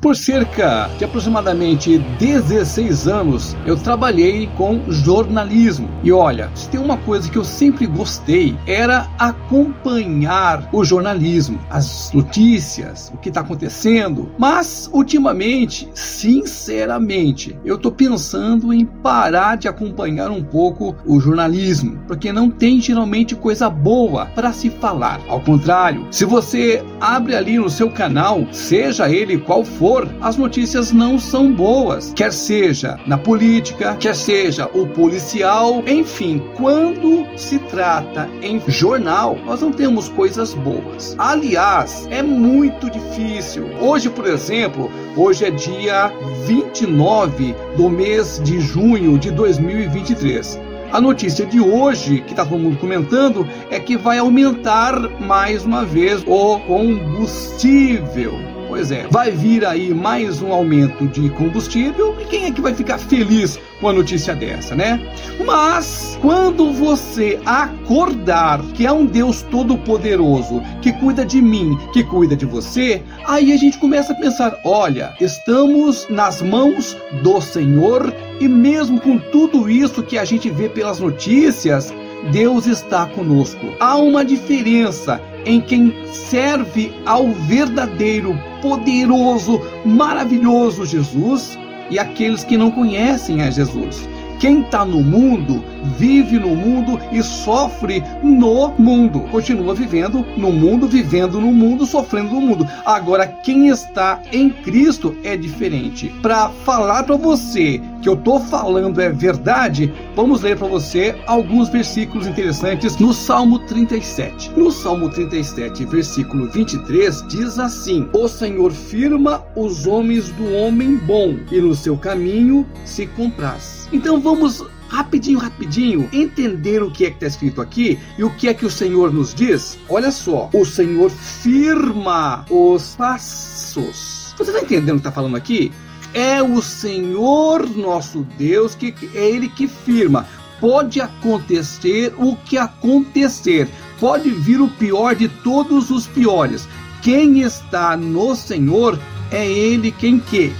Por cerca de aproximadamente 16 anos, eu trabalhei com jornalismo. E olha, se tem uma coisa que eu sempre gostei, era acompanhar o jornalismo, as notícias, o que está acontecendo. Mas, ultimamente, sinceramente, eu estou pensando em parar de acompanhar um pouco o jornalismo, porque não tem geralmente coisa boa para se falar. Ao contrário, se você abre ali no seu canal, seja ele qual for, as notícias não são boas, quer seja na política, quer seja o policial, enfim, quando se trata em jornal, nós não temos coisas boas. Aliás, é muito difícil. Hoje, por exemplo, hoje é dia 29 do mês de junho de 2023. A notícia de hoje, que está todo mundo comentando, é que vai aumentar mais uma vez o combustível. Pois é, vai vir aí mais um aumento de combustível e quem é que vai ficar feliz com a notícia dessa, né? Mas quando você acordar que é um Deus todo-poderoso que cuida de mim, que cuida de você, aí a gente começa a pensar: olha, estamos nas mãos do Senhor e mesmo com tudo isso que a gente vê pelas notícias, Deus está conosco. Há uma diferença em quem serve ao verdadeiro, poderoso, maravilhoso Jesus e aqueles que não conhecem a Jesus. Quem está no mundo, vive no mundo e sofre no mundo. Continua vivendo no mundo, vivendo no mundo, sofrendo no mundo. Agora, quem está em Cristo é diferente. Para falar para você que eu estou falando é verdade, vamos ler para você alguns versículos interessantes no Salmo 37. No Salmo 37, versículo 23, diz assim: O Senhor firma os homens do homem bom, e no seu caminho se compraz. Então vamos rapidinho, rapidinho, entender o que é que está escrito aqui e o que é que o Senhor nos diz. Olha só, o Senhor firma os passos. Você está entendendo o que está falando aqui? É o Senhor nosso Deus que é Ele que firma. Pode acontecer o que acontecer, pode vir o pior de todos os piores. Quem está no Senhor é Ele quem que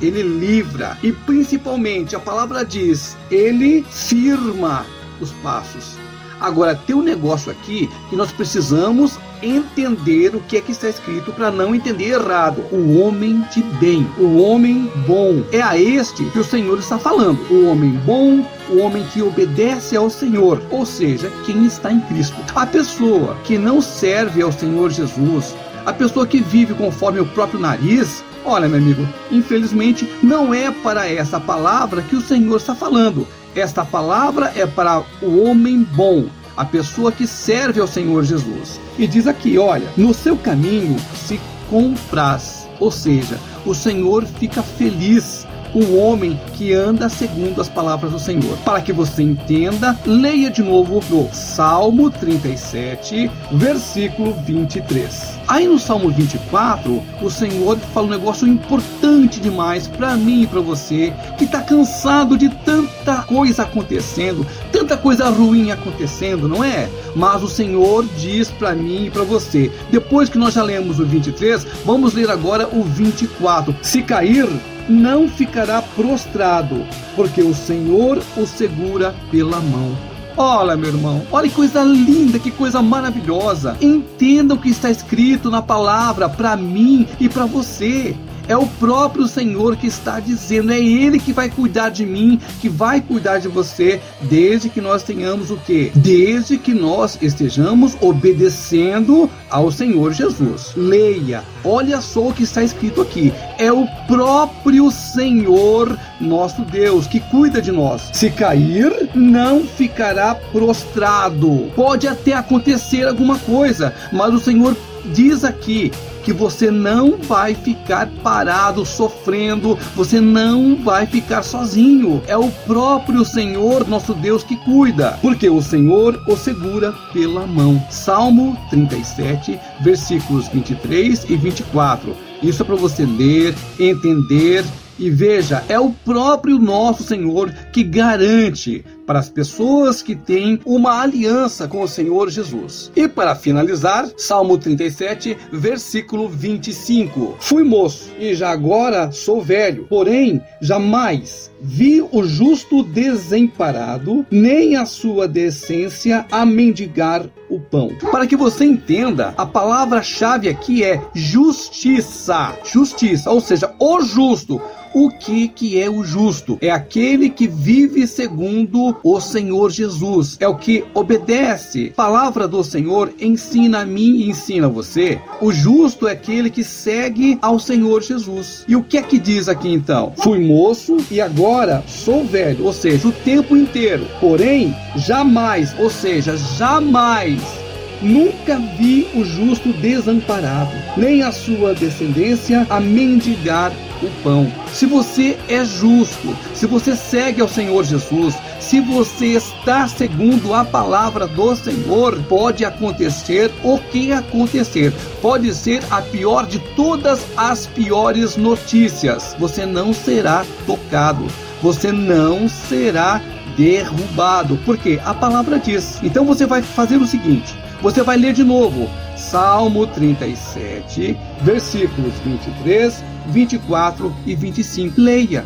ele livra e principalmente a palavra diz, ele firma os passos. Agora tem um negócio aqui que nós precisamos entender o que é que está escrito para não entender errado. O homem de bem, o homem bom. É a este que o Senhor está falando. O homem bom, o homem que obedece ao Senhor, ou seja, quem está em Cristo. A pessoa que não serve ao Senhor Jesus, a pessoa que vive conforme o próprio nariz, Olha, meu amigo, infelizmente não é para essa palavra que o Senhor está falando. Esta palavra é para o homem bom, a pessoa que serve ao Senhor Jesus. E diz aqui: olha, no seu caminho se compraz, ou seja, o Senhor fica feliz o homem que anda segundo as palavras do Senhor. Para que você entenda, leia de novo no Salmo 37, versículo 23. Aí no Salmo 24, o Senhor fala um negócio importante demais para mim e para você, que está cansado de tanta coisa acontecendo, tanta coisa ruim acontecendo, não é? Mas o Senhor diz para mim e para você. Depois que nós já lemos o 23, vamos ler agora o 24. Se cair, não ficará prostrado, porque o Senhor o segura pela mão. Olha, meu irmão, olha que coisa linda, que coisa maravilhosa. Entenda o que está escrito na palavra para mim e para você. É o próprio Senhor que está dizendo, é Ele que vai cuidar de mim, que vai cuidar de você, desde que nós tenhamos o que? Desde que nós estejamos obedecendo ao Senhor Jesus. Leia, olha só o que está escrito aqui. É o próprio Senhor nosso Deus que cuida de nós. Se cair, não ficará prostrado. Pode até acontecer alguma coisa, mas o Senhor diz aqui que você não vai ficar parado sofrendo, você não vai ficar sozinho. É o próprio Senhor, nosso Deus, que cuida, porque o Senhor o segura pela mão. Salmo 37, versículos 23 e 24. Isso é para você ler, entender e veja, é o próprio nosso Senhor que garante para as pessoas que têm uma aliança com o Senhor Jesus. E para finalizar, Salmo 37, versículo 25: Fui moço e já agora sou velho, porém jamais vi o justo desemparado, nem a sua decência a mendigar o pão. Para que você entenda, a palavra-chave aqui é justiça. Justiça, ou seja, o justo. O que que é o justo? É aquele que vive segundo o Senhor Jesus. É o que obedece. Palavra do Senhor ensina a mim e ensina a você. O justo é aquele que segue ao Senhor Jesus. E o que é que diz aqui então? Fui moço e agora sou velho, ou seja, o tempo inteiro. Porém, jamais, ou seja, jamais Nunca vi o justo desamparado, nem a sua descendência a mendigar o pão. Se você é justo, se você segue ao Senhor Jesus, se você está segundo a palavra do Senhor, pode acontecer o que acontecer. Pode ser a pior de todas as piores notícias. Você não será tocado. Você não será derrubado, porque a palavra diz. Então você vai fazer o seguinte: você vai ler de novo Salmo 37, versículos 23, 24 e 25. Leia.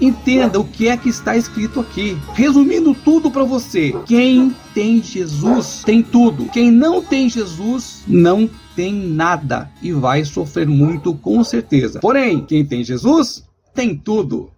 Entenda o que é que está escrito aqui. Resumindo tudo para você: quem tem Jesus tem tudo. Quem não tem Jesus não tem nada e vai sofrer muito com certeza. Porém, quem tem Jesus tem tudo.